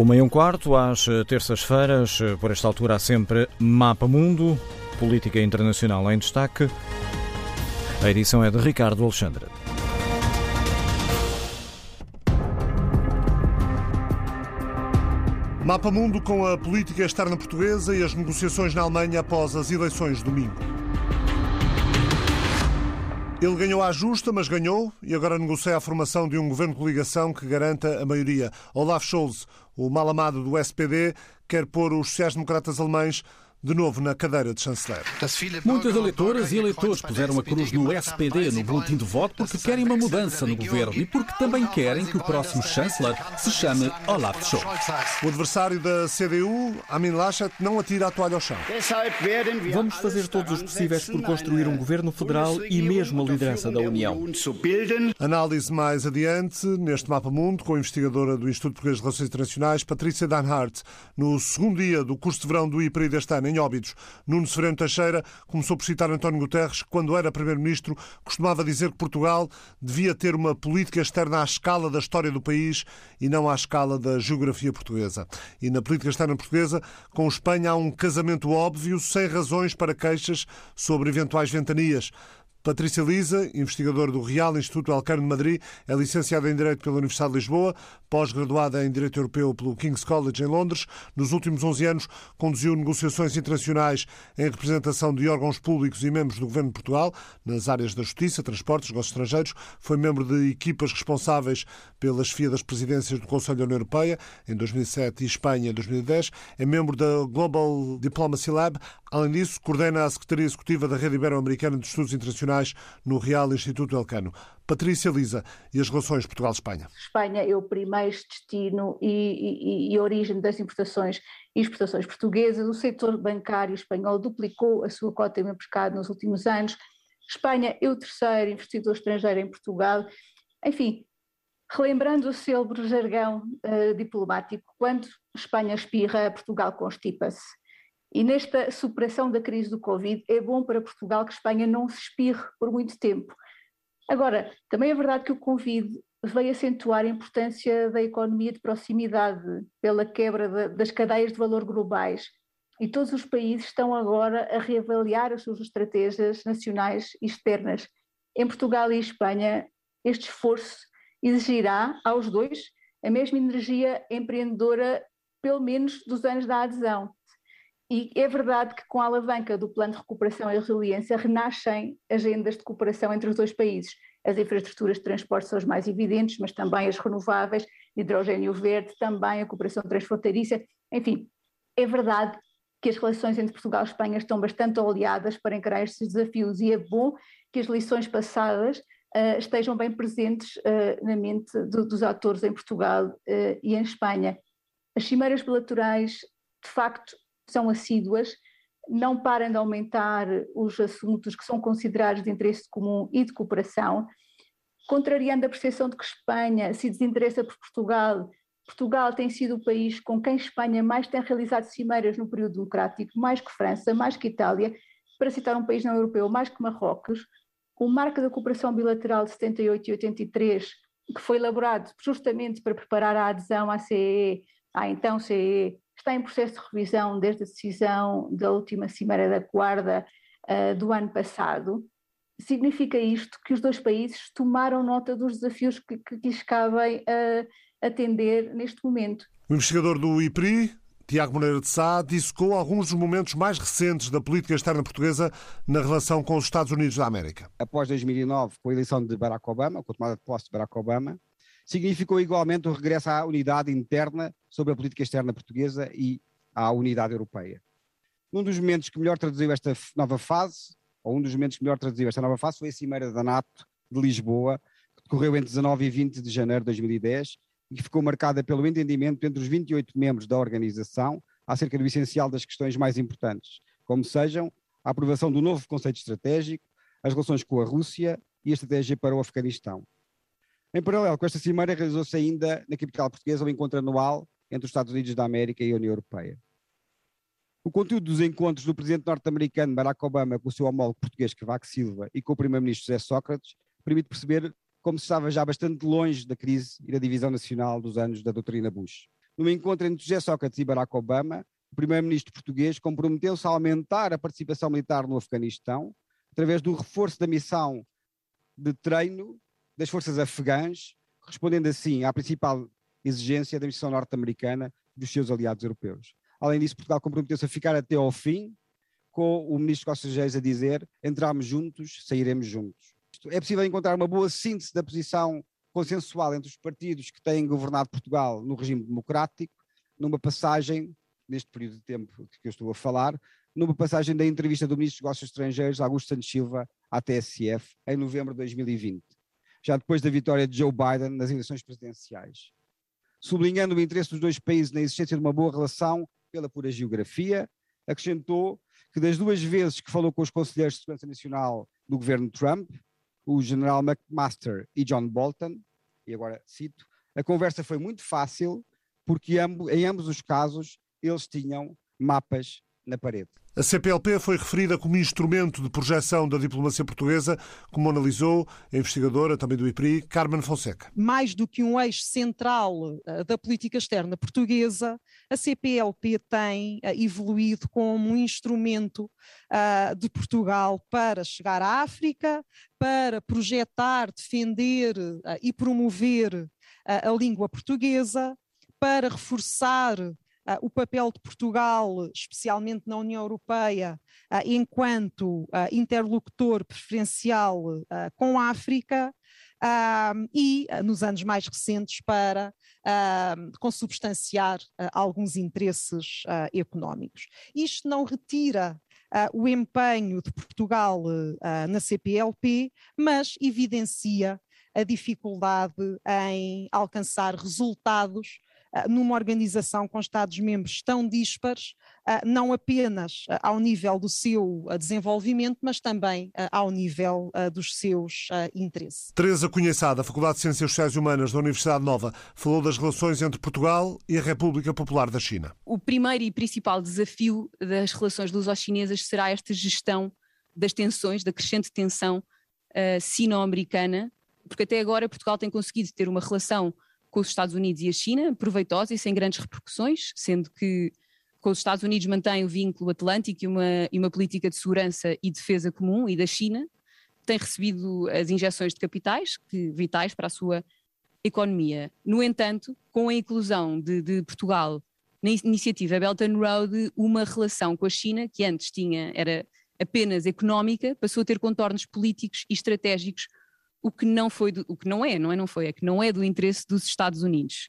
Uma e um quarto, às terças-feiras, por esta altura há sempre Mapa Mundo, política internacional em destaque. A edição é de Ricardo Alexandre. Mapa Mundo com a política externa portuguesa e as negociações na Alemanha após as eleições domingo. Ele ganhou à justa, mas ganhou e agora negocia a formação de um governo de coligação que garanta a maioria. Olaf Scholz, o mal amado do SPD, quer pôr os sociais-democratas alemães de novo na cadeira de chanceler. Muitas eleitoras e eleitores puseram a cruz no SPD no boletim de voto porque querem uma mudança no governo e porque também querem que o próximo chanceler se chame Olaf Scholz. O adversário da CDU, Armin Laschet, não atira a toalha ao chão. Vamos fazer todos os possíveis por construir um governo federal e mesmo a liderança da União. Análise mais adiante, neste Mapa Mundo, com a investigadora do Instituto Português de Relações Internacionais, Patrícia Danhart, no segundo dia do curso de verão do IPRI deste ano em Óbidos. Nuno Severino Teixeira começou por citar António Guterres, que, quando era Primeiro-Ministro, costumava dizer que Portugal devia ter uma política externa à escala da história do país e não à escala da geografia portuguesa. E na política externa portuguesa, com Espanha há um casamento óbvio, sem razões para queixas sobre eventuais ventanias. Patrícia Lisa, investigadora do Real Instituto Alcano de Madrid, é licenciada em Direito pela Universidade de Lisboa, pós-graduada em Direito Europeu pelo King's College em Londres. Nos últimos 11 anos, conduziu negociações internacionais em representação de órgãos públicos e membros do Governo de Portugal, nas áreas da Justiça, Transportes, Negócios Estrangeiros. Foi membro de equipas responsáveis pela chefia das presidências do Conselho da União Europeia em 2007 e Espanha em 2010. É membro da Global Diplomacy Lab. Além disso, coordena a Secretaria Executiva da Rede Ibero-Americana de Estudos Internacionais no Real Instituto Elcano. Patrícia Lisa e as relações Portugal-Espanha. Espanha é o primeiro destino e, e, e, origem das importações e exportações portuguesas. O setor bancário espanhol duplicou a sua cota de mercado nos últimos anos. Espanha é o terceiro investidor estrangeiro em Portugal. Enfim, relembrando o célebre jargão uh, diplomático, quando Espanha espirra, Portugal constipa-se. E nesta superação da crise do Covid, é bom para Portugal que Espanha não se espirre por muito tempo. Agora, também é verdade que o Covid veio acentuar a importância da economia de proximidade pela quebra de, das cadeias de valor globais. E todos os países estão agora a reavaliar as suas estratégias nacionais e externas. Em Portugal e Espanha, este esforço exigirá aos dois a mesma energia empreendedora, pelo menos dos anos da adesão. E é verdade que com a alavanca do Plano de Recuperação e Resiliência renascem agendas de cooperação entre os dois países. As infraestruturas de transporte são as mais evidentes, mas também as renováveis, hidrogênio verde, também a cooperação transfronteiriça. Enfim, é verdade que as relações entre Portugal e Espanha estão bastante oleadas para encarar estes desafios e é bom que as lições passadas uh, estejam bem presentes uh, na mente do, dos atores em Portugal uh, e em Espanha. As cimeiras bilaterais, de facto, são assíduas, não param de aumentar os assuntos que são considerados de interesse comum e de cooperação, contrariando a percepção de que Espanha se desinteressa por Portugal. Portugal tem sido o país com quem Espanha mais tem realizado cimeiras no período democrático, mais que França, mais que Itália, para citar um país não europeu, mais que Marrocos. O marco da cooperação bilateral de 78 e 83, que foi elaborado justamente para preparar a adesão à CEE, à então CEE, está em processo de revisão desde a decisão da última Cimeira da Guarda uh, do ano passado. Significa isto que os dois países tomaram nota dos desafios que, que lhes cabem uh, atender neste momento. O investigador do IPRI, Tiago Moreira de Sá, dissecou alguns dos momentos mais recentes da política externa portuguesa na relação com os Estados Unidos da América. Após 2009, com a eleição de Barack Obama, com a tomada de posse de Barack Obama, significou igualmente o regresso à unidade interna sobre a política externa portuguesa e à unidade europeia. Um dos momentos que melhor traduziu esta nova fase, ou um dos momentos que melhor traduziu esta nova fase, foi a Cimeira da NATO de Lisboa, que decorreu entre 19 e 20 de janeiro de 2010 e que ficou marcada pelo entendimento entre os 28 membros da organização acerca do essencial das questões mais importantes, como sejam a aprovação do novo conceito estratégico, as relações com a Rússia e a estratégia para o Afeganistão. Em paralelo com esta cimeira, realizou-se ainda na capital portuguesa o um encontro anual entre os Estados Unidos da América e a União Europeia. O conteúdo dos encontros do presidente norte-americano Barack Obama com o seu homólogo português Cavaco Silva e com o primeiro-ministro José Sócrates permite perceber como se estava já bastante longe da crise e da divisão nacional dos anos da doutrina Bush. num encontro entre José Sócrates e Barack Obama, o primeiro-ministro português comprometeu-se a aumentar a participação militar no Afeganistão, através do reforço da missão de treino das forças afegãs, respondendo assim à principal exigência da missão norte-americana dos seus aliados europeus. Além disso, Portugal comprometeu-se a ficar até ao fim, com o ministro Costa Reis a dizer: entramos juntos, sairemos juntos. É possível encontrar uma boa síntese da posição consensual entre os partidos que têm governado Portugal no regime democrático, numa passagem, neste período de tempo que eu estou a falar, numa passagem da entrevista do Ministro dos Negócios Estrangeiros, Augusto Santos Silva, à TSF, em novembro de 2020, já depois da vitória de Joe Biden nas eleições presidenciais. Sublinhando o interesse dos dois países na existência de uma boa relação pela pura geografia, acrescentou que das duas vezes que falou com os conselheiros de segurança nacional do governo Trump, o general McMaster e John Bolton, e agora cito, a conversa foi muito fácil porque em ambos os casos eles tinham mapas na parede. A CPLP foi referida como instrumento de projeção da diplomacia portuguesa, como analisou a investigadora também do IPRI, Carmen Fonseca. Mais do que um eixo central uh, da política externa portuguesa, a CPLP tem uh, evoluído como um instrumento uh, de Portugal para chegar à África, para projetar, defender e promover a língua portuguesa, para reforçar o papel de Portugal, especialmente na União Europeia, uh, enquanto uh, interlocutor preferencial com a África. e nos anos mais recentes para consubstanciar alguns interesses económicos. Isto não retira o empenho de Portugal na CPLP, mas evidencia a dificuldade em alcançar resultados ah, numa organização com Estados-membros tão díspares, ah, não apenas ah, ao nível do seu desenvolvimento, mas também ao nível dos seus interesses. Teresa Cunhaçada, da Faculdade de Ciências Sociais e Humanas da Universidade Nova, falou das relações entre Portugal e a República Popular da China. O primeiro e principal desafio das relações luso-chinesas será esta gestão das tensões, da crescente tensão uh, sino-americana, porque até agora Portugal tem conseguido ter uma relação com os Estados Unidos e a China, proveitosa e sem grandes repercussões, sendo que com os Estados Unidos mantém o vínculo atlântico e uma, e uma política de segurança e defesa comum, e da China tem recebido as injeções de capitais que, vitais para a sua economia. No entanto, com a inclusão de, de Portugal na iniciativa Belt and Road, uma relação com a China, que antes tinha, era apenas económica, passou a ter contornos políticos e estratégicos o que não foi, do, o que não é, não é, não foi, é que não é do interesse dos Estados Unidos.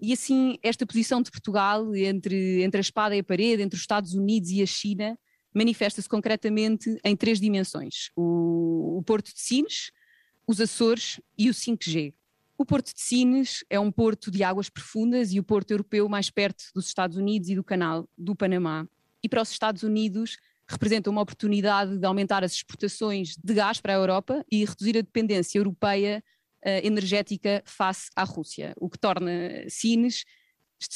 E assim, esta posição de Portugal entre, entre a espada e a parede, entre os Estados Unidos e a China, manifesta-se concretamente em três dimensões: o, o Porto de Sines, os Açores e o 5G. O Porto de Sines é um porto de águas profundas e o porto europeu mais perto dos Estados Unidos e do canal do Panamá. E para os Estados Unidos, representa uma oportunidade de aumentar as exportações de gás para a Europa e reduzir a dependência europeia uh, energética face à Rússia, o que torna Sines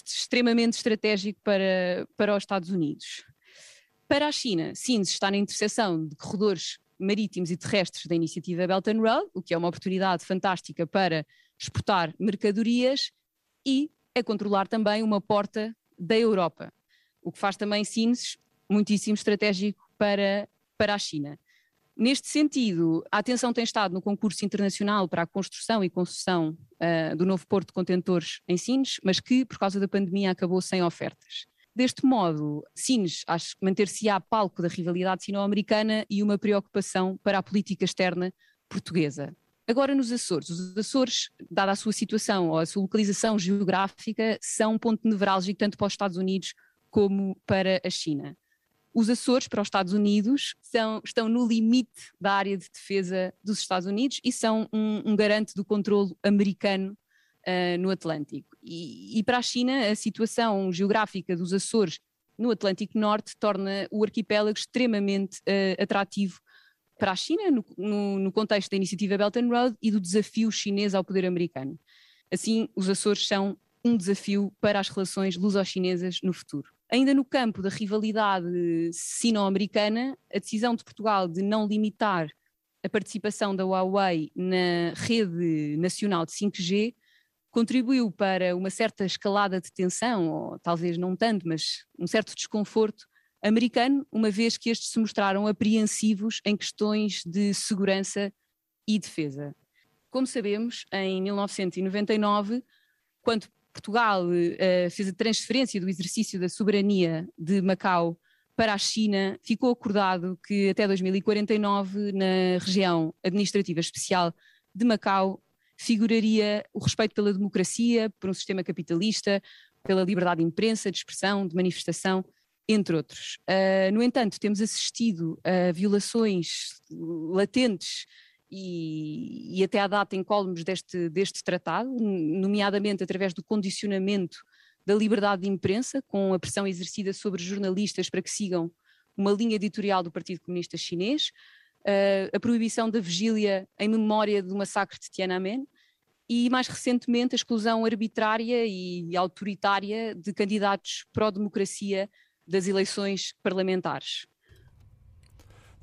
extremamente estratégico para, para os Estados Unidos. Para a China, Sines está na interseção de corredores marítimos e terrestres da iniciativa Belt and Road, o que é uma oportunidade fantástica para exportar mercadorias e é controlar também uma porta da Europa, o que faz também Sines muitíssimo estratégico para, para a China. Neste sentido, a atenção tem estado no concurso internacional para a construção e concessão uh, do novo porto de contentores em Sines, mas que, por causa da pandemia, acabou sem ofertas. Deste modo, Sines acho que manter-se-á palco da rivalidade sino-americana e uma preocupação para a política externa portuguesa. Agora, nos Açores. Os Açores, dada a sua situação ou a sua localização geográfica, são um ponto nevrálgico tanto para os Estados Unidos como para a China. Os Açores, para os Estados Unidos, são, estão no limite da área de defesa dos Estados Unidos e são um, um garante do controle americano uh, no Atlântico. E, e, para a China, a situação geográfica dos Açores no Atlântico Norte torna o arquipélago extremamente uh, atrativo para a China, no, no, no, contexto da iniciativa Belt and Road e do desafio chinês ao poder americano. Assim, os Açores são um desafio para as relações luso-chinesas no futuro. Ainda no campo da rivalidade sino-americana, a decisão de Portugal de não limitar a participação da Huawei na rede nacional de 5G contribuiu para uma certa escalada de tensão, ou talvez não tanto, mas um certo desconforto americano, uma vez que estes se mostraram apreensivos em questões de segurança e defesa. Como sabemos, em 1999, quando Portugal uh, fez a transferência do exercício da soberania de Macau para a China, ficou acordado que até 2049, na região administrativa especial de Macau, figuraria o respeito pela democracia, por um sistema capitalista, pela liberdade de imprensa, de expressão, de manifestação, entre outros. Uh, no entanto, temos assistido a violações latentes e, e até à data incólumes deste, deste tratado, nomeadamente através do condicionamento da liberdade de imprensa, com a pressão exercida sobre jornalistas para que sigam uma linha editorial do Partido Comunista Chinês, uh, a proibição da vigília em memória do massacre de Tiananmen e, mais recentemente, a exclusão arbitrária e autoritária de candidatos pró-democracia das eleições parlamentares.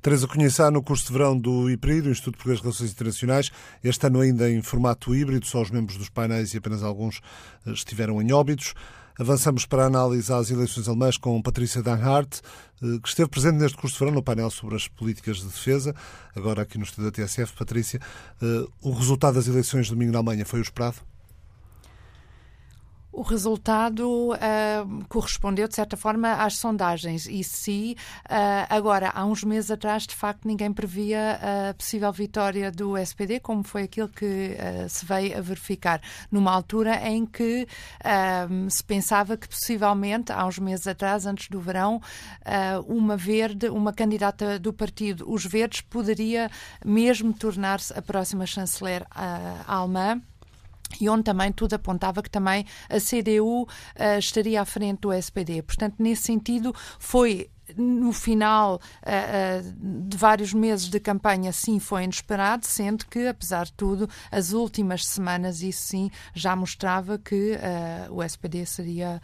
Teresa Conheçá, no curso de verão do IPRI, do Instituto Português de Relações Internacionais, este ano ainda em formato híbrido, só os membros dos painéis e apenas alguns eh, estiveram em óbitos. Avançamos para a análise às eleições alemãs com Patrícia Danhart, eh, que esteve presente neste curso de verão no painel sobre as políticas de defesa, agora aqui no estúdio da TSF. Patrícia, eh, o resultado das eleições de domingo na Alemanha foi o esperado? O resultado uh, correspondeu, de certa forma, às sondagens. E se, uh, agora, há uns meses atrás, de facto, ninguém previa a possível vitória do SPD, como foi aquilo que uh, se veio a verificar, numa altura em que se pensava que, possivelmente, há uns meses atrás, antes do verão, uma verde, uma candidata do partido Os Verdes, poderia mesmo tornar-se a próxima chanceler alemã e onde também tudo apontava que também a CDU uh, eh, estaria à frente do SPD. Portanto, nesse sentido, foi no final uh, uh, de vários meses de campanha, sim, foi inesperado, sendo que, apesar de tudo, as últimas semanas, isso sim, já mostrava que uh, o SPD seria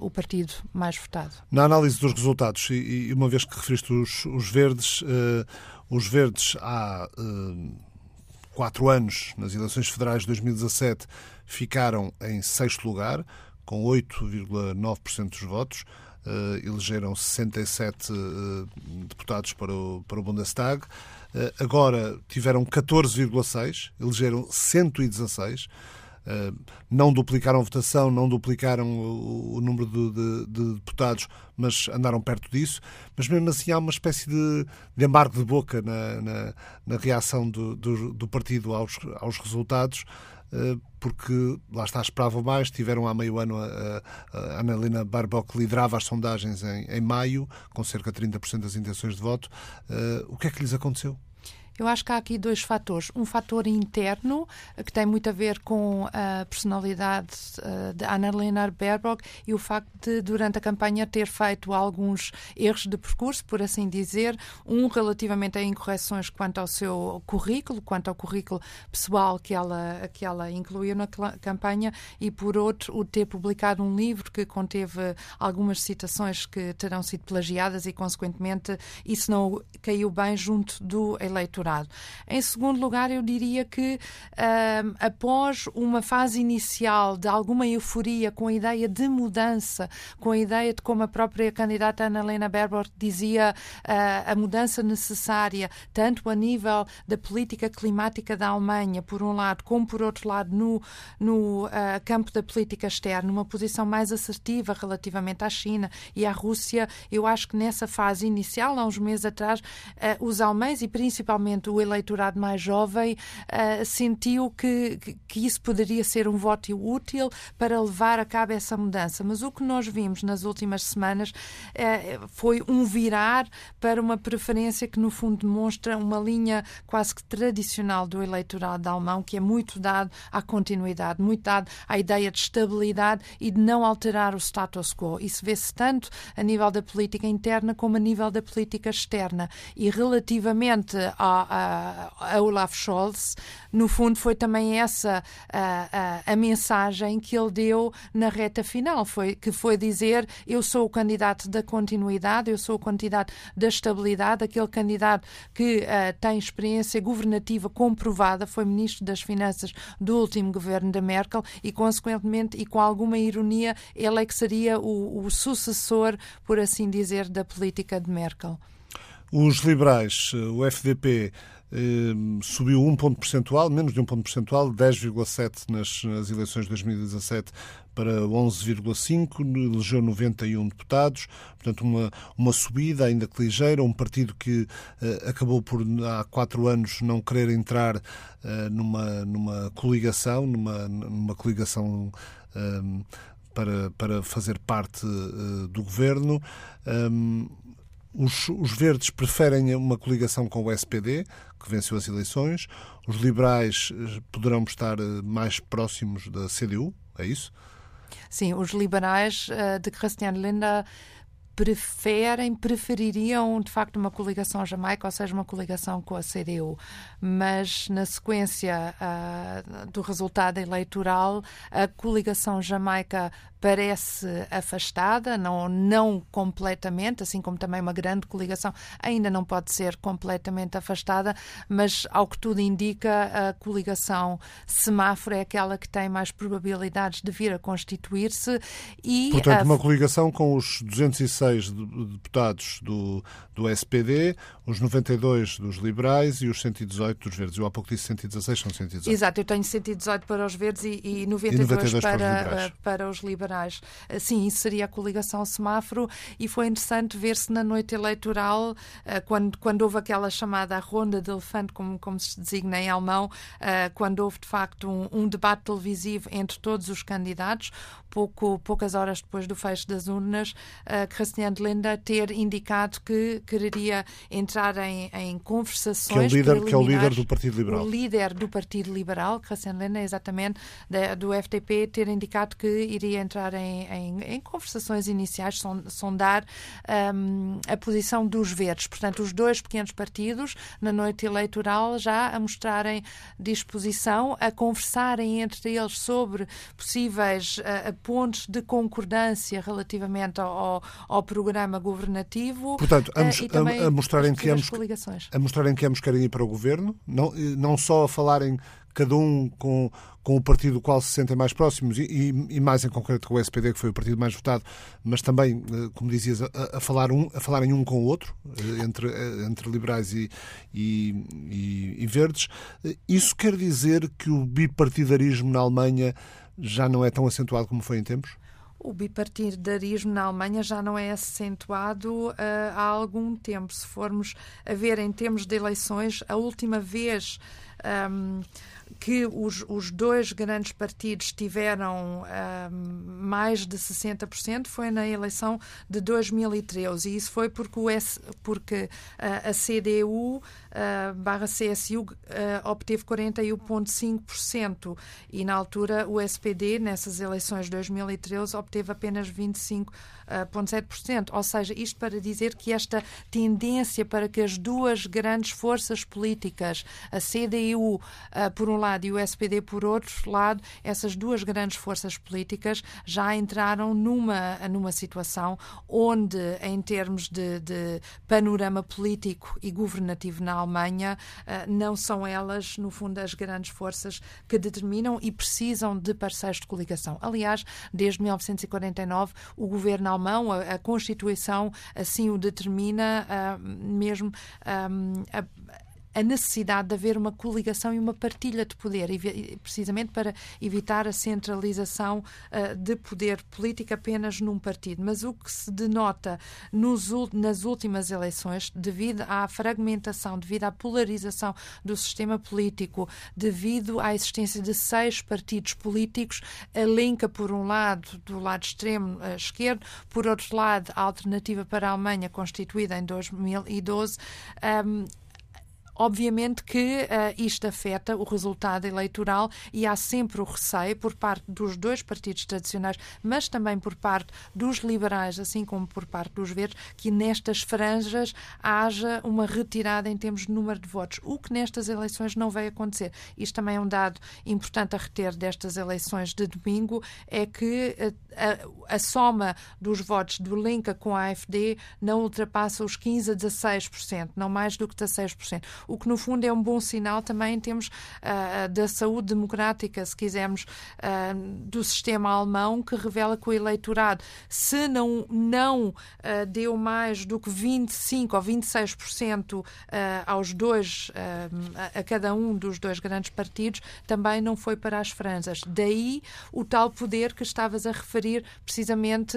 o partido mais votado. Na análise dos resultados, e, e uma vez que referiste os, os verdes, os verdes há quatro anos, nas eleições federais de 2017, ficaram em sexto lugar, com 8,9% dos votos. Uh, elegeram 67 uh, eh, deputados para o, para o Bundestag. Uh, agora tiveram 14,6, elegeram 116. Uh, não duplicaram a votação, não duplicaram o, número de, de, de, deputados, mas andaram perto disso. Mas mesmo assim há uma espécie de, de embargo de boca na, na, na reação do, do, do, partido aos, aos resultados, uh, porque lá está, esperavam mais. Tiveram há meio ano a, a Annalena Baerbock que liderava as sondagens em, em maio, com cerca de 30% das intenções de voto. Uh, o que é que lhes aconteceu? Eu acho que há aqui dois fatores. Um fator interno, que tem muito a ver com a personalidade uh, de Annalena Baerbock e o facto de, durante a campanha, ter feito alguns erros de percurso, por assim dizer. Um relativamente a incorreções quanto ao seu currículo, quanto ao currículo pessoal que ela, que ela incluiu na campanha, e por outro, o ter publicado um livro que conteve algumas citações que terão sido plagiadas e, consequentemente, isso não caiu bem junto do eleitorado Em segundo lugar, eu diria que uh, após uma fase inicial de alguma euforia com a ideia de mudança, com a ideia de como a própria candidata Ana Helena Berber dizia uh, a mudança necessária, tanto a nível da política climática da Alemanha, por um lado, como por outro lado no, no uh, campo da política externa, uma posição mais assertiva relativamente à China e à Rússia, eu acho que nessa fase inicial, há uns meses atrás, uh, os alemães e principalmente o eleitorado mais jovem uh, sentiu que, que isso poderia ser um voto útil para levar a cabo essa mudança. Mas o que nós vimos nas últimas semanas uh, foi um virar para uma preferência que, no fundo, demonstra uma linha quase que tradicional do eleitorado alemão, que é muito dado à continuidade, muito dado à ideia de estabilidade e de não alterar o status quo. Isso vê-se tanto a nível da política interna como a nível da política externa. E relativamente à a, Olaf Scholz, no fundo foi também essa a, a, a, mensagem que ele deu na reta final, foi, que foi dizer eu sou o candidato da continuidade, eu sou o candidato da estabilidade, aquele candidato que uh, tem experiência governativa comprovada, foi ministro das Finanças do último governo da Merkel e, consequentemente, e com alguma ironia, ele é que seria o, o sucessor, por assim dizer, da política de Merkel. Os liberais, o FDP, eh, subiu um ponto percentual, menos de um ponto percentual, 10,7 nas, nas eleições de 2017 para 11,5, elegeu 91 deputados, portanto uma, uma subida, ainda que ligeira, um partido que uh, acabou por há quatro anos não querer entrar uh, numa, numa coligação, numa, numa coligação um, para, para fazer parte uh, do governo. Um, os, os, verdes preferem uma coligação com o SPD, que venceu as eleições. Os liberais eh, poderão estar eh, mais próximos da CDU, é isso? Sim, os liberais uh, de Christian Lindner preferem, prefeririam de facto uma coligação Jamaica, ou seja, uma coligação com a CDU. Mas na sequência uh, do resultado eleitoral, a coligação Jamaica parece afastada, não, não completamente, assim como também uma grande coligação ainda não pode ser completamente afastada, mas ao que tudo indica, a coligação semáforo é aquela que tem mais probabilidades de vir a constituir-se e Portanto, a... uma coligação com os 206 deputados do, do SPD, os 92 dos liberais e os 118 dos verdes. Eu há pouco disse 116, são 118. Exato, eu tenho 118 para os verdes e, e 92, e 92 para, para, os para os liberais. Sim, isso seria a coligação semáforo e foi interessante ver-se na noite eleitoral, eh, quando, quando houve aquela chamada ronda de elefante, como, como se designa em alemão, eh, quando houve de facto um, um debate televisivo entre todos os candidatos, pouco, poucas horas depois do fecho das urnas, Christian Lindner ter indicado que quereria entrar em, em conversações. Que é, o líder, que é o líder do Partido Liberal. O líder do Partido Liberal, Christian Lindner, exatamente, da, do FDP, ter indicado que iria entrar em, em, em conversações iniciais, sondar um, a posição dos verdes. Portanto, os dois pequenos partidos, na noite eleitoral, já a mostrarem disposição, a conversarem entre eles sobre possíveis uh, pontos de concordância relativamente ao, ao programa governativo. Portanto, a, uh, a, a mostrarem que ambos, a mostrarem que ambos querem ir para o governo, não, não só a falarem cada um com, com o partido do qual se sentem mais próximos e, e, mais em concreto com o SPD, que foi o partido mais votado, mas também, eh, como dizias, a, a falar um, a falarem um com o outro, eh, entre, eh, entre liberais e, e, e verdes. Isso quer dizer que o bipartidarismo na Alemanha já não é tão acentuado como foi em tempos? O bipartidarismo na Alemanha já não é acentuado uh, há algum tempo. Se formos a ver em termos de eleições, a última vez um, que os, os dois grandes partidos tiveram mais de 60% foi na eleição de 2013 e isso foi porque, o S, porque uh, a CDU uh, barra CSU uh, obteve 41,5% e na altura o SPD nessas eleições de 2013 obteve apenas 25%. 0,7%. Ou seja, isto para dizer que esta tendência para que as duas grandes forças políticas, a CDU por um lado e o SPD por outro lado, essas duas grandes forças políticas já entraram numa, numa situação onde, em termos de, de panorama político e governativo na Alemanha, uh, não são elas, no fundo, as grandes forças que determinam e precisam de parceiros de coligação. Aliás, desde 1949, o governo alemão, a, a Constituição assim o determina, uh, mesmo um, a, a necessidade de haver uma coligação e uma partilha de poder, precisamente para evitar a centralização uh, de poder político apenas num partido. Mas o que se denota nos, nas últimas eleições, devido à fragmentação, devido à polarização do sistema político, devido à existência de seis partidos políticos, elenca, por um lado, do lado extremo uh, esquerdo, por outro lado, a alternativa para a Alemanha, constituída em 2012, um, Obviamente que uh, isto afeta o resultado eleitoral e há sempre o receio por parte dos dois partidos tradicionais, mas também por parte dos liberais, assim como por parte dos verdes, que nestas franjas haja uma retirada em termos de número de votos, o que nestas eleições não vai acontecer. Isto também é um dado importante a reter destas eleições de domingo, é que a, a, a soma dos votos do Linca com a AFD não ultrapassa os 15 a 16%, não mais do que 16% o que no fundo é um bom sinal também em termos uh, da saúde democrática, se quisermos, uh, do sistema alemão, que revela que o eleitorado, se não, não uh, deu mais do que 25% ou 26% aos dois, a, cada um dos dois grandes partidos, também não foi para as franjas. Daí o tal poder que estavas a referir precisamente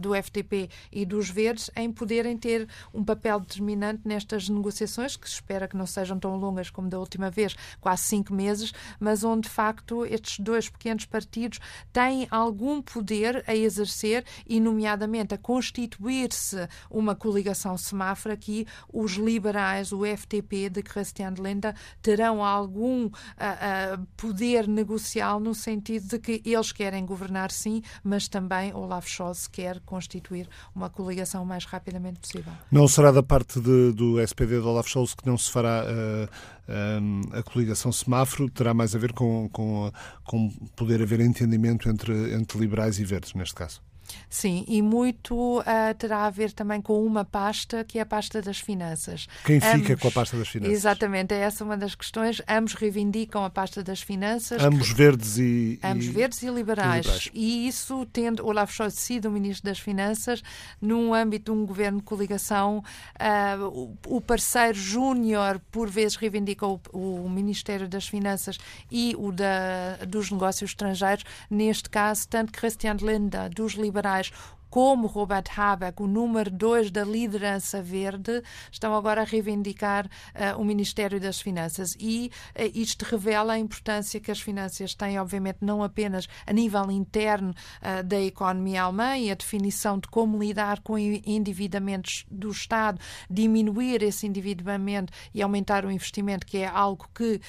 do FTP e dos Verdes em poderem ter um papel determinante nestas negociações, que se espera que que não sejam tão longas como da última vez, quase cinco meses, mas onde de facto estes dois pequenos partidos têm algum poder a exercer e, nomeadamente, a constituir-se uma coligação semáforo aqui, os liberais, o FTP de Christian Lenda, terão algum uh, uh, poder negocial no sentido de que eles querem governar sim, mas também Olaf Scholz quer constituir uma coligação o mais rapidamente possível. Não será da parte de, do SPD de Olaf Scholz que não se fará fará uh, uh, a coligação semáforo, terá mais a ver com, com, com poder haver entendimento entre, entre liberais e verdes, neste caso. Sim, e muito uh, terá a ver também com uma pasta, que é a pasta das finanças. Quem fica ambos, com a pasta das finanças? Exatamente, é essa uma das questões. Ambos reivindicam a pasta das finanças. Ambos que, verdes e. Ambos e, verdes e liberais. e liberais. E isso, tendo Olaf Scholz sido o Ministro das Finanças, num âmbito de um governo de coligação, uh, o, o, parceiro júnior, por vezes, reivindica o, o, Ministério das Finanças e o da, dos Negócios Estrangeiros. Neste caso, tanto Christian Lenda, dos liberais, liberais como Robert Habeck, o número dois da liderança verde, estão agora a reivindicar uh, o Ministério das Finanças. E uh, isto revela a importância que as finanças têm, obviamente, não apenas a nível interno uh, da economia alemã e a definição de como lidar com endividamentos do Estado, diminuir esse endividamento e aumentar o investimento, que é algo que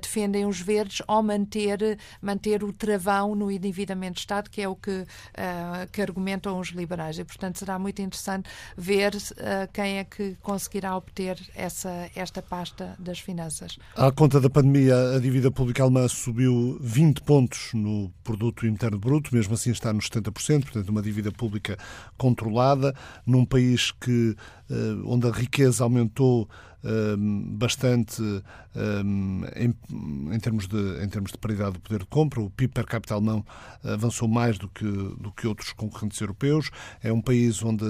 defendem os verdes, ou manter, manter o travão no endividamento do Estado, que é o que, que argumentam os liberais. E, portanto, será muito interessante ver uh, quem é que conseguirá obter essa, esta pasta das finanças. À conta da pandemia, a dívida pública alemã subiu 20 pontos no produto interno bruto, mesmo assim está nos 70%, portanto, uma dívida pública controlada, num país que, uh, onde a riqueza aumentou bastante em, em, termos de, em termos de paridade do poder de compra. O PIB per capita alemão avançou mais do que, do que outros concorrentes europeus. É um país onde,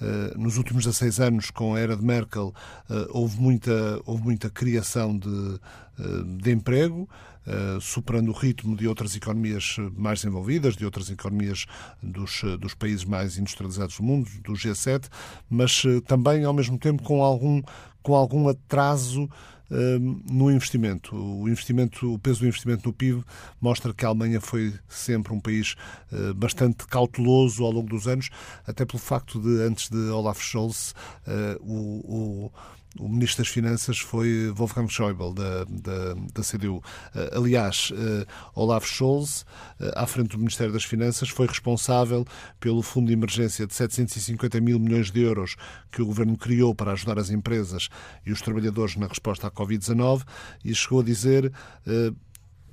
eh, nos últimos 16 anos, com a era de Merkel, eh, houve muita, houve muita criação de, eh, de emprego. Uh, superando o ritmo de outras economias mais desenvolvidas, de outras economias dos, dos países mais industrializados do mundo, do G7, mas uh, também, ao mesmo tempo, com algum com algum atraso hum, no investimento. O investimento, o peso do investimento no PIB mostra que a Alemanha foi sempre um país uh, bastante cauteloso ao longo dos anos, até pelo facto de antes de Olaf Scholz uh, o, o o Ministro das Finanças foi Wolfgang Schäuble, da, da, da CDU. Eh, aliás, eh, Olaf Scholz, eh, à frente do Ministério das Finanças, foi responsável pelo Fundo de Emergência de 750 mil milhões de euros que o Governo criou para ajudar as empresas e os trabalhadores na resposta à Covid-19 e chegou a dizer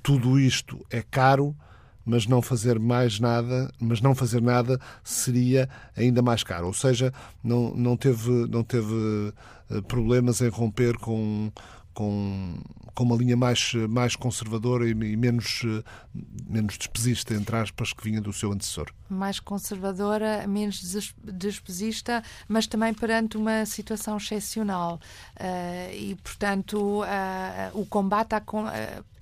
tudo isto é caro, mas não fazer mais nada, mas não fazer nada seria ainda mais caro. Ou seja, não, não teve, não teve eh, problemas em romper com, com, com uma linha mais, mais conservadora e, menos, eh, menos despesista, entre aspas, que vinha do seu antecessor. Mais conservadora, menos despesista, mas também perante uma situação excepcional. Uh, e, portanto, uh, o combate à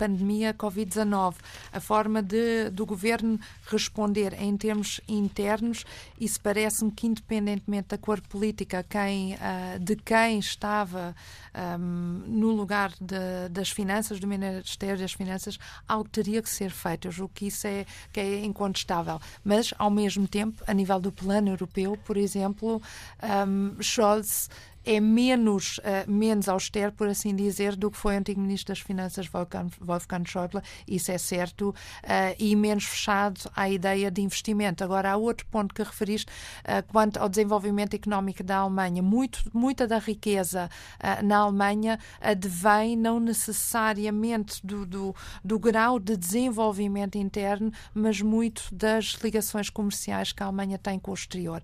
pandemia Covid-19, a forma de, do governo responder em termos internos, isso parece-me que, independentemente da cor política, quem, uh, de quem estava um, no lugar de, das finanças, do Ministério das Finanças, algo teria que ser feito. Eu julgo que isso é, que é incontestável. Mas, ao mesmo tempo, a nível do plano europeu, por exemplo, um, Scholz é menos, uh, menos austero, por assim dizer, do que foi o antigo Ministro das Finanças, Wolfgang, Wolfgang Schäuble, isso é certo, uh, e menos fechado à ideia de investimento. Agora, há outro ponto que referiste uh, quanto ao desenvolvimento económico da Alemanha. Muito, muita da riqueza na Alemanha advém não necessariamente do, do, do grau de desenvolvimento interno, mas muito das ligações comerciais que a Alemanha tem com o exterior.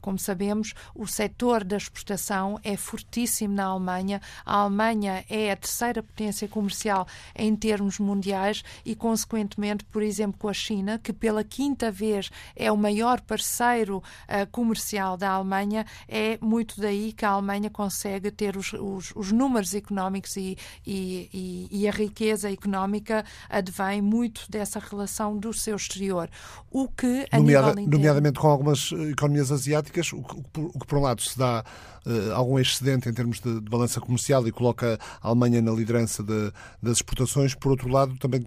como sabemos, o setor da exportação é fortíssimo na Alemanha. A Alemanha é a terceira potência comercial em termos mundiais e, consequentemente, por exemplo, com a China, que pela quinta vez é o maior parceiro uh, comercial da Alemanha, é muito daí que a Alemanha consegue ter os, os, os números económicos e, e, e, e, a riqueza económica advém muito dessa relação do seu exterior. O que, a Nomeada, nível interno, nomeadamente com algumas eh, economias asiáticas, o que, o que por um lado se dá uh, algum excedente em termos de, de, balança comercial e coloca a Alemanha na liderança de, das exportações, por outro lado, também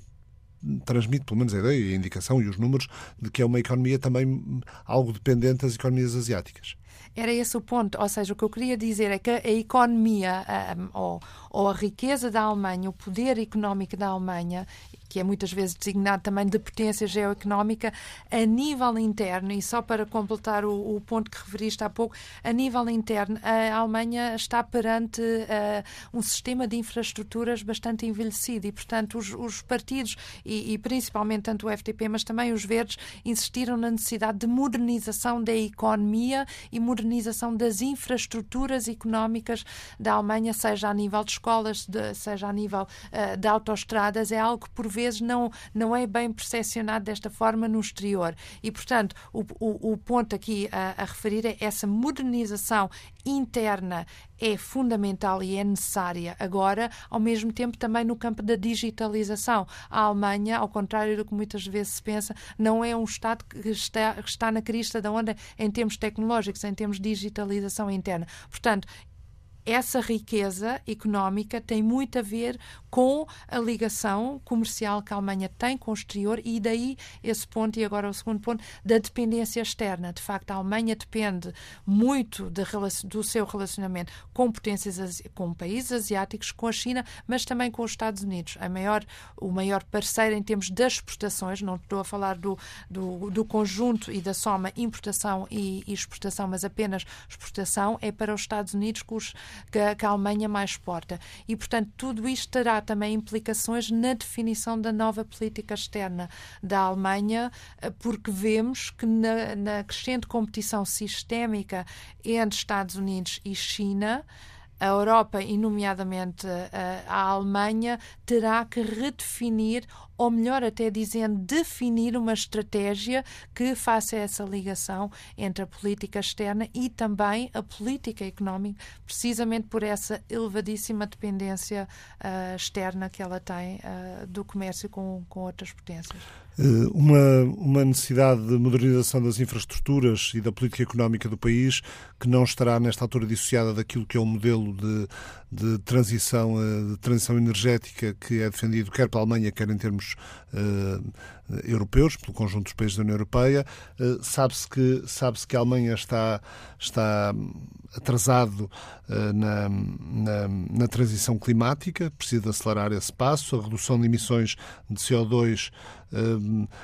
transmite pelo menos a ideia, a indicação e os números de que é uma economia também algo dependente das economias asiáticas. Era esse o ponto, ou seja, o que eu queria dizer é que a economia um, ou, ou a riqueza da Alemanha, o poder económico da Alemanha que é muitas vezes designado também de potência geoeconómica, a nível interno, e só para completar o, o ponto que referiste há pouco, a nível interno, a Alemanha está perante uh, um sistema de infraestruturas bastante envelhecido e, portanto, os, os partidos, e, e, principalmente tanto o FDP, mas também os Verdes, insistiram na necessidade de modernização da economia e modernização das infraestruturas económicas da Alemanha, seja a nível de escolas, de, seja a nível uh, de autoestradas, é algo que por vezes não, não é bem percepcionado desta forma no exterior. E, portanto, o, o, o ponto aqui a, a referir é essa modernização interna é fundamental e é necessária agora, ao mesmo tempo também no campo da digitalização. A Alemanha, ao contrário do que muitas vezes se pensa, não é um Estado que está, que está na crista da onda em termos tecnológicos, em termos de digitalização interna. Portanto, essa riqueza económica tem muito a ver com a ligação comercial que a Alemanha tem com o exterior e daí esse ponto, e agora o segundo ponto, da dependência externa. De facto, a Alemanha depende muito de, do seu relacionamento com potências, com países asiáticos, com a China, mas também com os Estados Unidos. A maior, o maior parceiro em termos das exportações, não estou a falar do, do, do conjunto e da soma importação e, exportação, mas apenas exportação, é para os Estados Unidos, que os que a, que a Alemanha mais exporta. E, portanto, tudo isto terá também implicações na definição da nova política externa da Alemanha, eh, porque vemos que na, na crescente competição sistémica entre Estados Unidos e China, a Europa, e nomeadamente eh, a Alemanha, terá que redefinir ou melhor até dizendo, definir uma estratégia que faça essa ligação entre a política externa e também a política económica, precisamente por essa elevadíssima dependência uh, externa que ela tem uh, do comércio com, com outras potências. Eh, uma, uma necessidade de modernização das infraestruturas e da política económica do país que não estará nesta altura dissociada daquilo que é o modelo de, de transição, de transição energética que é defendido quer pela Alemanha, quer em termos uh, europeus, pelo conjunto dos países da União Europeia. Uh, sabe-se que, sabe que a Alemanha está, está atrasado uh, na, na, na, transição climática, precisa acelerar esse passo. A redução de emissões de CO2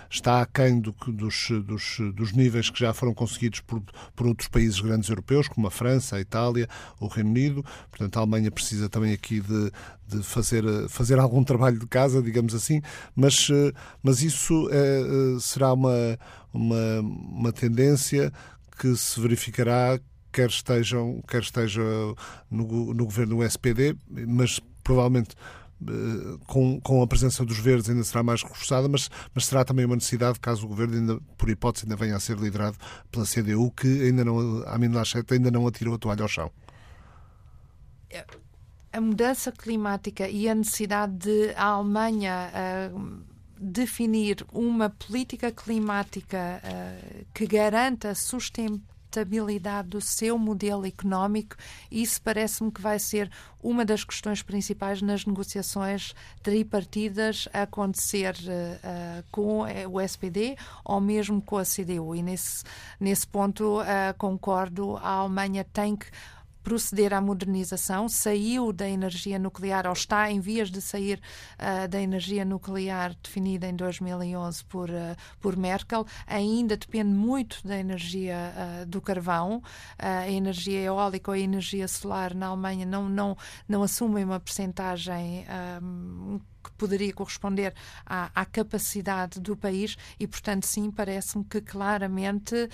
está aquém do, dos, dos, dos níveis que já foram conseguidos por, por outros países grandes europeus, como a França, a Itália, o Reino Unido. Portanto, a Alemanha precisa também aqui de, de fazer, fazer algum trabalho de casa, digamos assim, mas, eh, mas isso é, será uma, uma, uma tendência que se verificará quer estejam quer esteja no, no governo SPD, mas provavelmente com, com a presença dos verdes ainda será mais reforçada, mas, mas será também uma necessidade caso o governo, ainda, por hipótese, ainda venha a ser liderado pela CDU, que ainda não, a Laschet ainda não atirou a toalha ao chão. A mudança climática e a necessidade de a Alemanha definir uma política climática uh, que garanta a sustentabilidade do seu modelo económico, isso parece-me que vai ser uma das questões principais nas negociações tripartidas a acontecer uh, com o SPD ou mesmo com a CDU. E nesse, nesse ponto uh, concordo, a Alemanha tem que proceder à modernização, saiu da energia nuclear ou está em vias de sair uh, da energia nuclear definida em 2011 por, uh, por Merkel, ainda depende muito da energia uh, do carvão, a energia eólica ou a energia solar na Alemanha não, não, não assumem uma percentagem que poderia corresponder à, à, capacidade do país e, portanto, sim, parece-me que claramente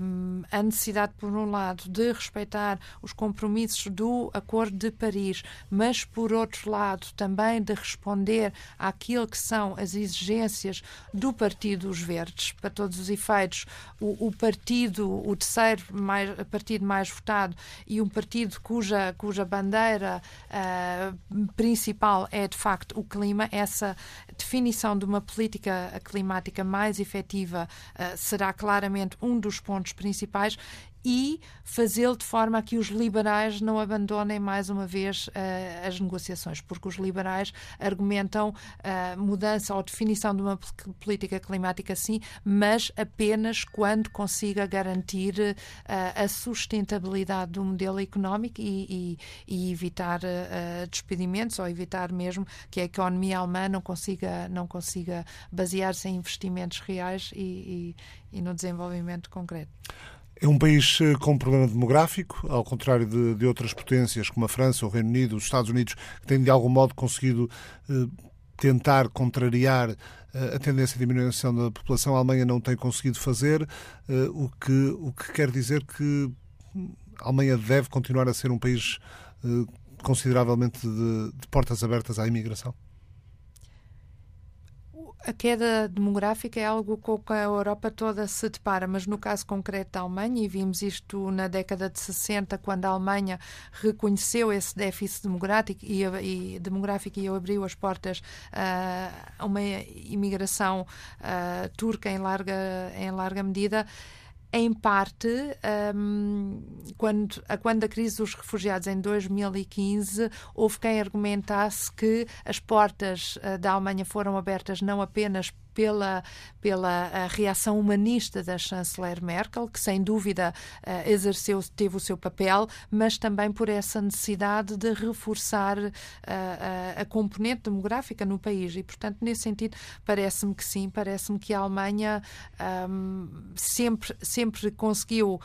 um, a necessidade, por um lado, de respeitar os compromissos do Acordo de Paris, mas, por outro lado, também de responder àquilo que são as exigências do Partido dos Verdes, para todos os efeitos, o, o partido, o terceiro mais, partido mais votado e um partido cuja, cuja bandeira uh, principal é, de facto, o clima, essa definição de uma política climática mais efetiva uh, será claramente um dos pontos principais e fazê-lo de forma a que os liberais não abandonem mais uma vez uh, as negociações, porque os liberais argumentam uh, mudança ou definição de uma política climática sim, mas apenas quando consiga garantir uh, a sustentabilidade do modelo económico e, e, e evitar despedimentos ou evitar mesmo que a economia alemã não consiga, não consiga basear-se em investimentos reais e, e, no desenvolvimento concreto. É um país eh, com um problema demográfico, ao contrário de, de, outras potências como a França, o Reino Unido, os Estados Unidos, que têm de algum modo conseguido eh, tentar contrariar eh, a tendência de diminuição da população. A Alemanha não tem conseguido fazer, eh, o, que, o que quer dizer que a Alemanha deve continuar a ser um país eh, consideravelmente de, de portas abertas à imigração a queda demográfica é algo com que a Europa toda se depara, mas no caso concreto da Alemanha, e vimos isto na década de 60, quando a Alemanha reconheceu esse déficit demográfico e, e demográfico e abriu as portas uh, a uma imigração uh, turca em larga, em larga medida em parte, um, quando, a, quando a crise dos refugiados em 2015, houve quem argumentasse que as portas uh, da Alemanha foram abertas não apenas pela, pela reação humanista da chanceler Merkel, que sem dúvida eh, exerceu, teve o seu papel, mas também por essa necessidade de reforçar a, eh, a, a componente demográfica no país. E, portanto, nesse sentido, parece-me que sim, parece-me que a Alemanha um, sempre, sempre conseguiu uh,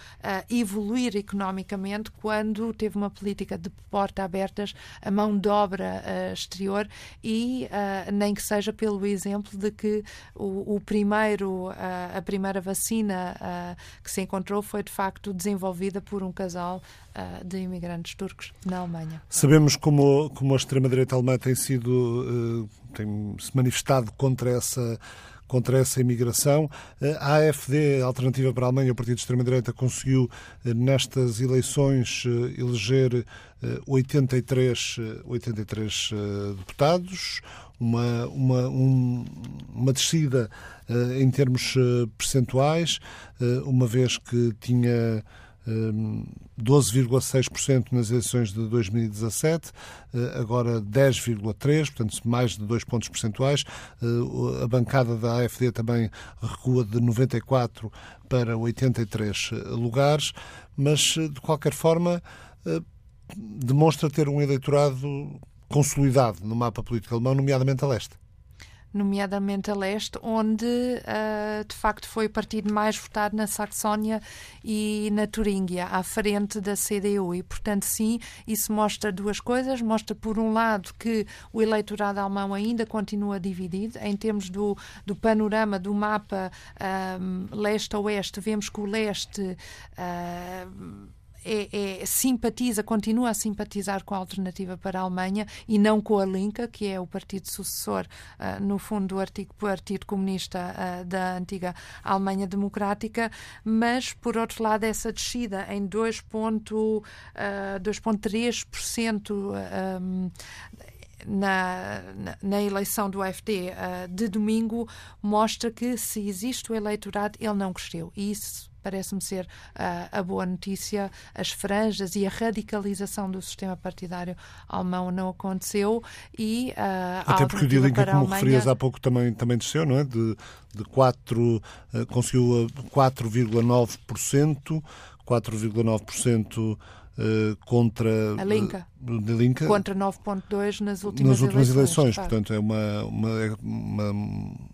evoluir economicamente quando teve uma política de porta abertas a mão de obra uh, exterior e uh, nem que seja pelo exemplo de que o, o primeiro, a, a, primeira vacina que se encontrou foi de facto desenvolvida por um casal de imigrantes turcos na Alemanha. Sabemos como, como a extrema-direita alemã tem sido, tem se manifestado contra essa contra essa imigração. A AFD, Alternativa para a Alemanha, o partido de extrema-direita, conseguiu nestas eleições eleger 83, 83 deputados, uma, uma, um, uma descida uh, em termos uh, percentuais, uh, uma vez que tinha 12,6% nas eleições de 2017, agora 10,3%, portanto mais de 2 pontos percentuais. A bancada da AFD também recua de 94 para 83 lugares, mas de qualquer forma demonstra ter um eleitorado consolidado no mapa político alemão, nomeadamente a leste nomeadamente a leste, onde uh, de facto foi o partido mais votado na Saxónia e na Turíngia, à frente da CDU. E, portanto, sim, isso mostra duas coisas. Mostra, por um lado, que o eleitorado alemão ainda continua dividido. Em termos do, do panorama, do mapa um, ah, leste-oeste, vemos que o leste. Uh, é, é, simpatiza, continua a simpatizar com a alternativa para a Alemanha e não com a Linke, que é o partido sucessor, uh, no fundo, do artigo, Partido Comunista uh, da antiga Alemanha Democrática, mas, por outro lado, essa descida em 2,3% uh, um, na, na, eleição do AFD uh, de domingo mostra que se existe o eleitorado, ele não cresceu. E isso parece-me ser uh, a boa notícia. As franjas e a radicalização do sistema partidário alemão não aconteceu e uh, até porque o que, como Alemanha... referias há pouco, também, também desceu, não é? De, de 4, uh, conseguiu 4,9%, 4,9% contra a Linca. Linca contra 9.2 nas últimas, nas últimas eleições. eleições portanto, é uma, uma, uma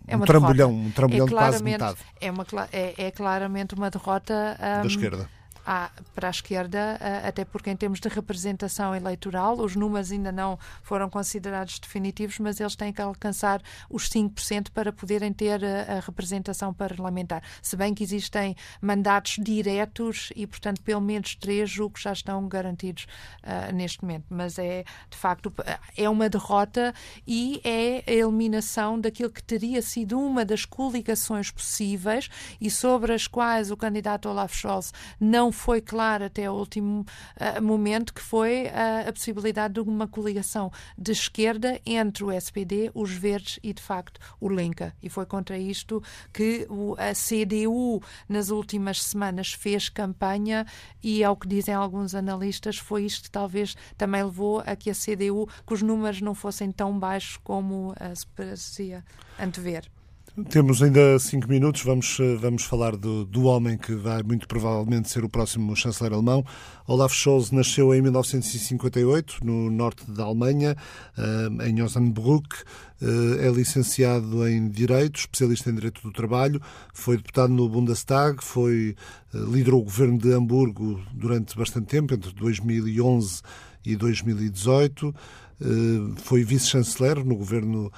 é uma um trambolhão, derrota. um trambolhão é de quase metade é, uma, é, é claramente uma derrota da esquerda à, para a esquerda, até porque em termos de representação eleitoral, os números ainda não foram considerados definitivos, mas eles têm que alcançar os 5% para poderem ter a, a representação parlamentar. Se bem que existem mandatos diretos e, portanto, pelo menos três julgos já estão garantidos uh, neste momento. Mas é, de facto, é uma derrota e é a eliminação daquilo que teria sido uma das coligações possíveis e sobre as quais o candidato Olaf Scholz não foi claro até o último uh, momento, que foi uh, a possibilidade de uma coligação de esquerda entre o SPD, os Verdes e, de facto, o Linca. E foi contra isto que o, a CDU, nas últimas semanas, fez campanha e, ao que dizem alguns analistas, foi isto que talvez também levou a que a CDU, que os números não fossem tão baixos como uh, se parecia antever. Temos ainda cinco minutos, vamos, eh, vamos falar do, do homem que vai muito provavelmente ser o próximo chanceler alemão. Olaf Scholz nasceu em 1958, no norte da Alemanha, eh, em Osnabrück. Eh, é licenciado em Direito, especialista em Direito do Trabalho, foi deputado no Bundestag, foi, liderou o governo de Hamburgo durante bastante tempo, entre 2011 e 2018. Foi vice-chanceler no governo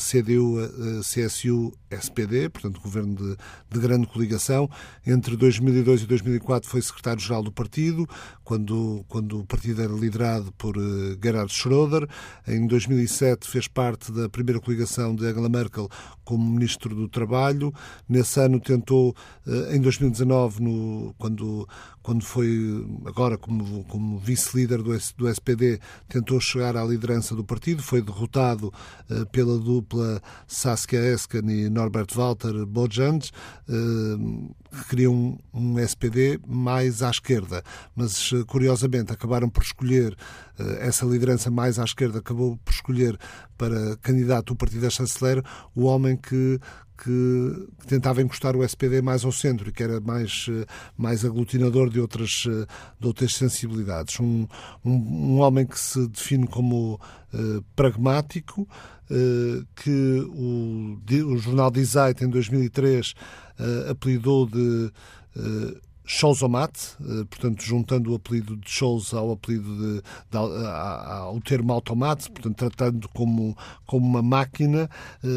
CDU, CSU, SPD, portanto, governo de, de, grande coligação. Entre 2002 e 2004 foi secretário-geral do partido, quando, quando o partido era liderado por Gerhard Schröder. Em 2007 fez parte da primeira coligação de Angela Merkel como ministro do Trabalho. Nesse ano tentou, em 2019, no, quando, quando foi agora como, como vice-líder do, do SPD, tentou chegar à liderança do partido. Foi derrotado uh, pela dupla Saskia Esken e Norbert Walter Bojans, que queriam um SPD mais à esquerda, mas curiosamente acabaram por escolher essa liderança mais à esquerda, acabou por escolher para candidato o partido da chanceler o homem que que, tentava encostar o SPD mais ao centro e que era mais, mais aglutinador de outras, de outras sensibilidades. Um, um, um homem que se define como uh, pragmático, que o, o jornal Zeit, em 2003, uh, apelidou de Scholzomat, portanto, juntando o apelido de Scholz ao apelido de, de, ao termo automate, portanto, tratando como, como uma máquina,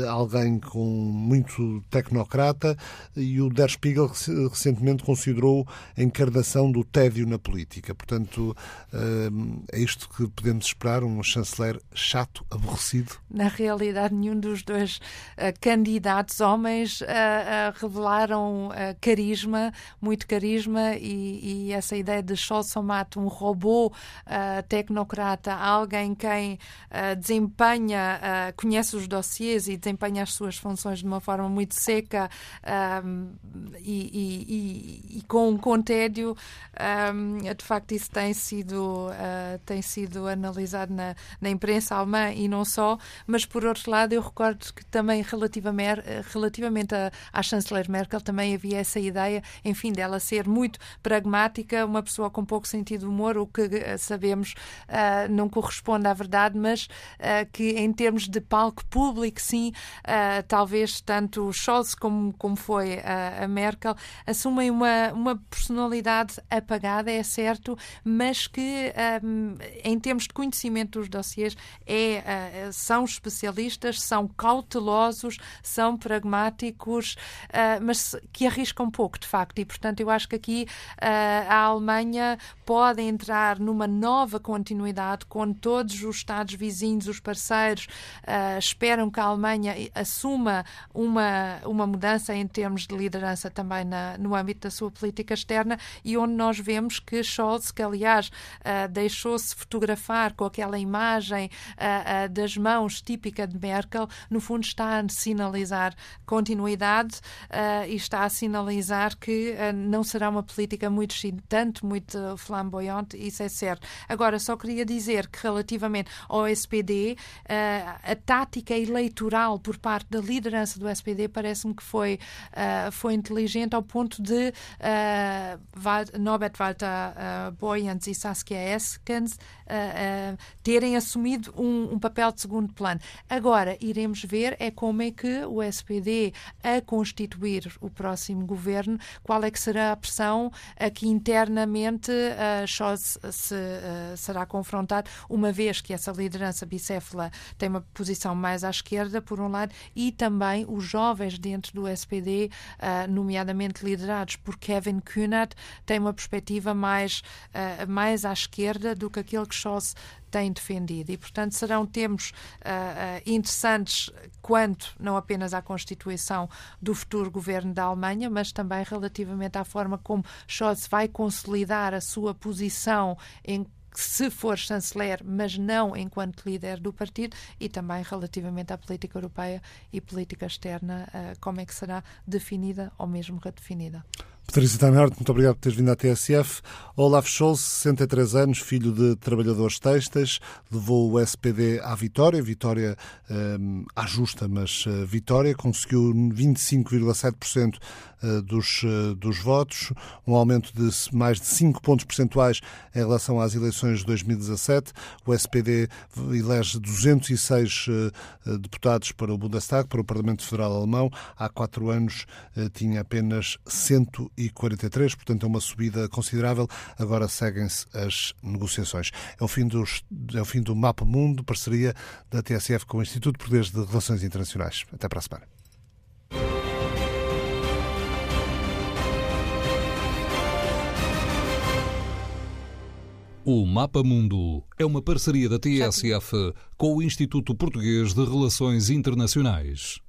alguém com muito tecnocrata, e o Der Spiegel recentemente considerou a encarnação do tédio na política. Portanto, é isto que podemos esperar, um chanceler chato, aborrecido? Na realidade, nenhum dos dois candidatos homens revelaram carisma, muito carisma, e, e, essa ideia de Scholzomat, um robô uh, tecnocrata, alguém quem uh, desempenha, uh, conhece os dossiês e desempenha as suas funções de uma forma muito seca um, e, e, e, com um contédio, um, de facto isso tem sido, tem sido analisado na, na imprensa alemã e não só, mas por outro lado eu recordo que também relativamente, relativamente à chanceler Merkel também havia essa ideia, enfim, dela ser muito pragmática, uma pessoa com pouco sentido de humor, o que eh, sabemos uh, não corresponde à verdade, mas uh, que em termos de palco público, sim, uh, talvez tanto o Scholz como, como foi a Merkel assumem uma, uma personalidade apagada, é certo, mas que um, em termos de conhecimento dos dossiês é, são especialistas, são cautelosos, são pragmáticos, mas que arriscam pouco, de facto, e portanto eu acho que aqui uh, a Alemanha pode entrar numa nova continuidade quando todos os Estados vizinhos, os parceiros, uh, esperam que a Alemanha assuma uma, uma mudança em termos de liderança também na, no âmbito da sua política externa e onde nós vemos que Scholz, que aliás uh, deixou-se fotografar com aquela imagem das mãos típica de Merkel, no fundo está a sinalizar continuidade e está a sinalizar que não será uma política muito excitante, muito flamboyante, isso é certo. Agora, só queria dizer que relativamente ao SPD, uh, a tática eleitoral por parte da liderança do SPD parece-me que foi, uh, foi inteligente ao ponto de uh, Norbert Walter uh, Boyens e Saskia Eskens terem assumido um, um papel de segundo plano. Agora, iremos ver é como é que o SPD, a constituir o próximo governo, qual é que será a a que internamente uh, Scholz se, uh, será confrontado, uma vez que essa liderança bicéfala tem uma posição mais à esquerda, por um lado, e também os jovens dentro do SPD, uh, nomeadamente liderados por Kevin Kühnert, têm uma perspectiva mais, uh, mais à esquerda do que aquele que Scholz tem defendido. E, portanto, serão tempos uh, uh, interessantes quanto não apenas à constituição do futuro governo da Alemanha, mas também relativamente à forma como Scholz vai consolidar a sua posição em se for chanceler, mas não enquanto líder do partido, e também relativamente à política europeia e política externa, uh, como é que será definida ou mesmo redefinida. Patrícia Tanhart, muito obrigado por teres vindo à TSF. Olaf Scholz, 63 anos, filho de trabalhadores textas, levou o SPD à vitória, vitória um, à justa, mas uh, vitória, conseguiu 25,7% uh, dos, uh, dos votos, um aumento de mais de 5 pontos percentuais em relação às eleições de 2017. O SPD elege 206 deputados para o Bundestag, para o Parlamento Federal Alemão. Há quatro anos tinha apenas 100 e 43, portanto é uma subida considerável. Agora seguem-se as negociações. É o fim, dos, é o fim do Mapa Mundo, parceria da TSF com o Instituto Português de Relações Internacionais. Até para a semana. O Mapa Mundo é uma parceria da TSF com o Instituto Português de Relações Internacionais.